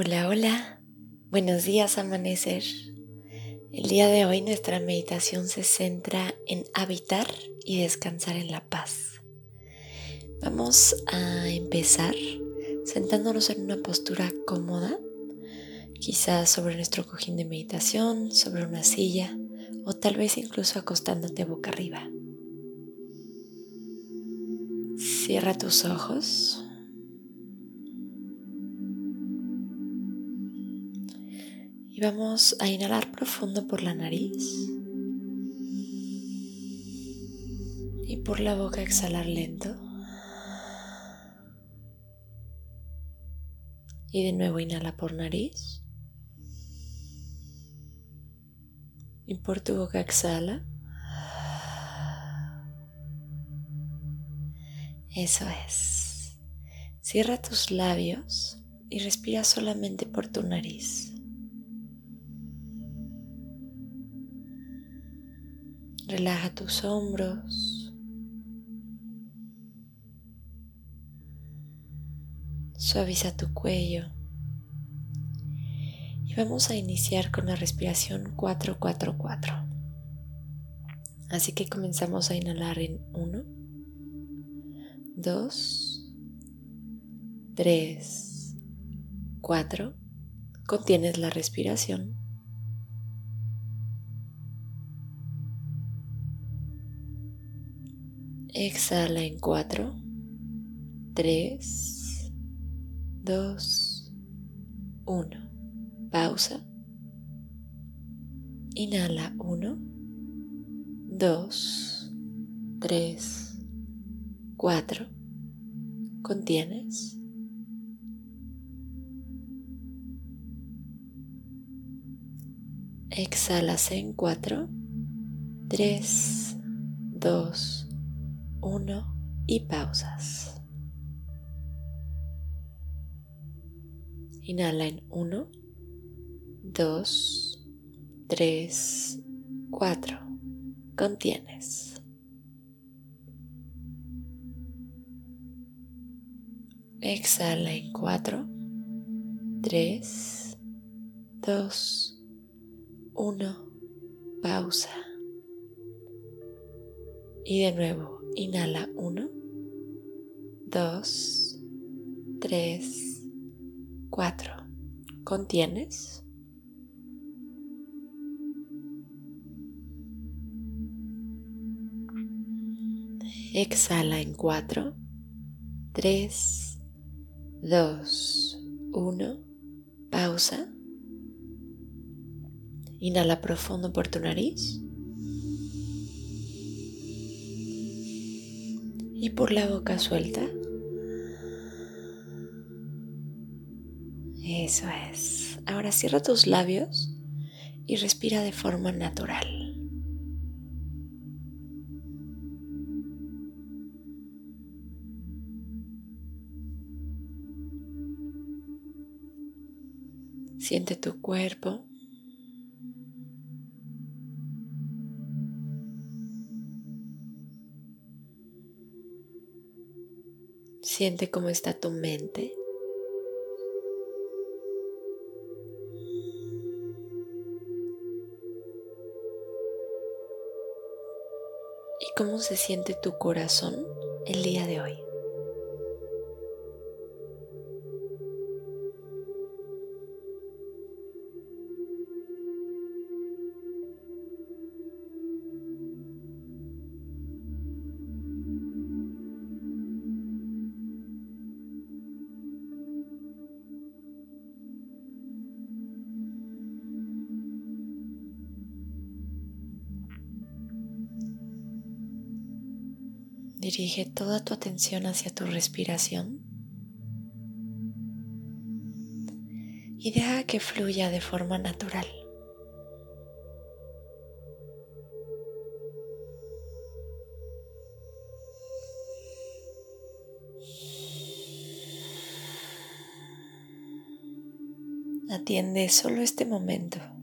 Hola, hola. Buenos días, amanecer. El día de hoy nuestra meditación se centra en habitar y descansar en la paz. Vamos a empezar sentándonos en una postura cómoda, quizás sobre nuestro cojín de meditación, sobre una silla o tal vez incluso acostándote boca arriba. Cierra tus ojos. Y vamos a inhalar profundo por la nariz. Y por la boca exhalar lento. Y de nuevo inhala por nariz. Y por tu boca exhala. Eso es. Cierra tus labios y respira solamente por tu nariz. Relaja tus hombros. Suaviza tu cuello. Y vamos a iniciar con la respiración 444. Así que comenzamos a inhalar en 1, 2, 3, 4. Contienes la respiración. Exhala en 4, 3, 2, 1. Pausa. Inhala 1, 2, 3, 4. Contienes. Exhalas en 4, 3, 2, 1 y pausas. Inhala en 1, 2, 3, 4. Contienes. Exhala en 4, 3, 2, 1. Pausa. Y de nuevo Inhala 1, 2, 3, 4. Contienes. Exhala en 4, 3, 2, 1. Pausa. Inhala profundo por tu nariz. Y por la boca suelta. Eso es. Ahora cierra tus labios y respira de forma natural. Siente tu cuerpo. Siente cómo está tu mente. Y cómo se siente tu corazón el día de hoy. Dirige toda tu atención hacia tu respiración y deja que fluya de forma natural. Atiende solo este momento.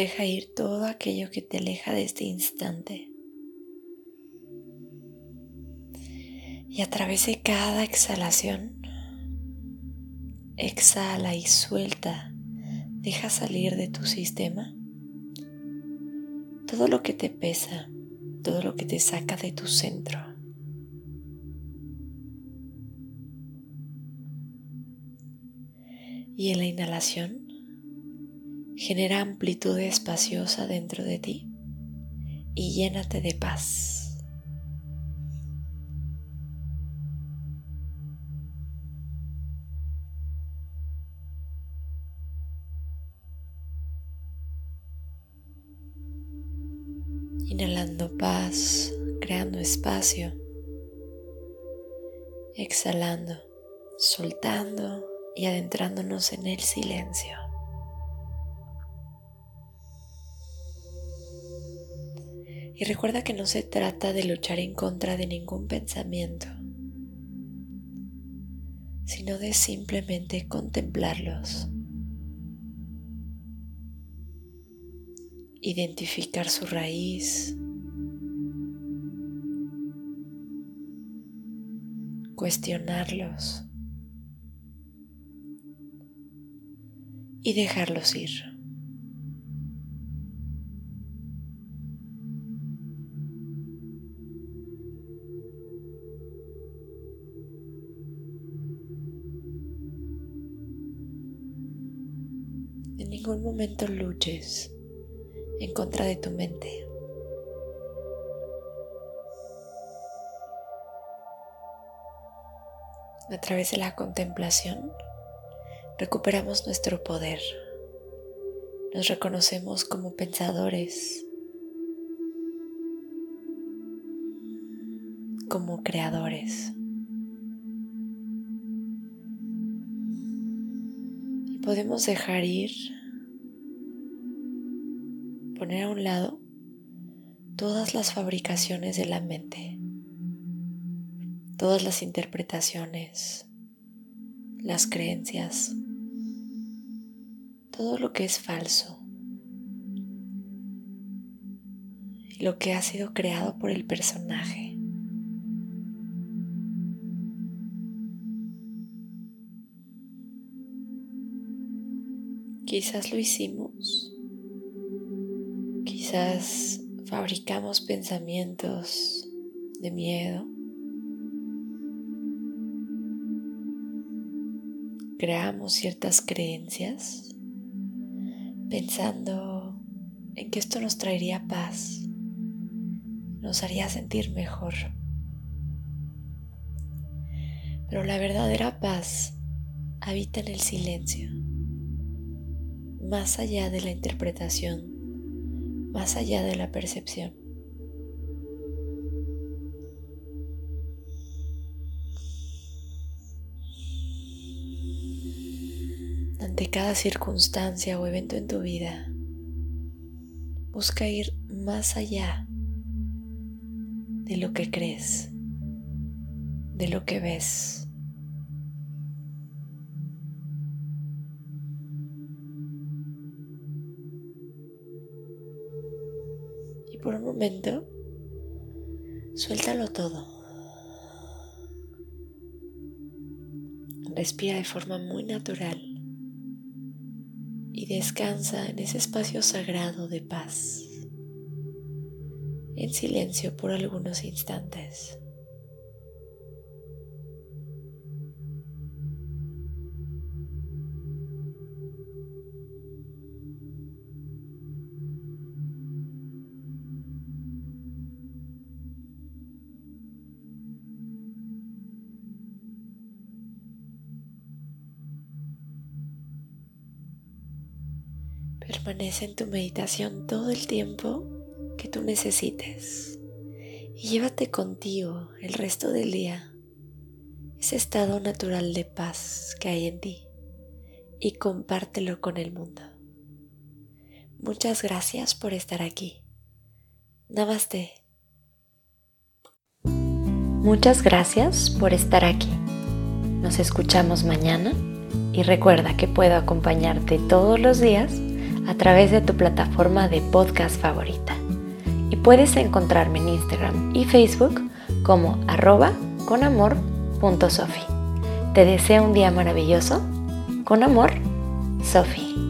Deja ir todo aquello que te aleja de este instante. Y a través de cada exhalación, exhala y suelta, deja salir de tu sistema todo lo que te pesa, todo lo que te saca de tu centro. Y en la inhalación, genera amplitud espaciosa dentro de ti y llénate de paz. Inhalando paz, creando espacio. Exhalando, soltando y adentrándonos en el silencio. Y recuerda que no se trata de luchar en contra de ningún pensamiento, sino de simplemente contemplarlos. identificar su raíz, cuestionarlos y dejarlos ir. Ningún momento luches en contra de tu mente. A través de la contemplación recuperamos nuestro poder. Nos reconocemos como pensadores, como creadores. Y podemos dejar ir poner a un lado todas las fabricaciones de la mente, todas las interpretaciones, las creencias, todo lo que es falso lo que ha sido creado por el personaje. Quizás lo hicimos Quizás fabricamos pensamientos de miedo. Creamos ciertas creencias pensando en que esto nos traería paz, nos haría sentir mejor. Pero la verdadera paz habita en el silencio, más allá de la interpretación más allá de la percepción. Ante cada circunstancia o evento en tu vida, busca ir más allá de lo que crees, de lo que ves. Por un momento, suéltalo todo. Respira de forma muy natural y descansa en ese espacio sagrado de paz, en silencio por algunos instantes. Permanece en tu meditación todo el tiempo que tú necesites. y llévate contigo el resto del día ese estado natural de paz que hay en ti y compártelo con el mundo. Muchas gracias por estar aquí. Namaste. Muchas gracias por estar aquí. Nos escuchamos mañana y recuerda que puedo acompañarte todos los días a través de tu plataforma de podcast favorita. Y puedes encontrarme en Instagram y Facebook como arroba conamor.sofi. Te deseo un día maravilloso. Con amor, Sofi.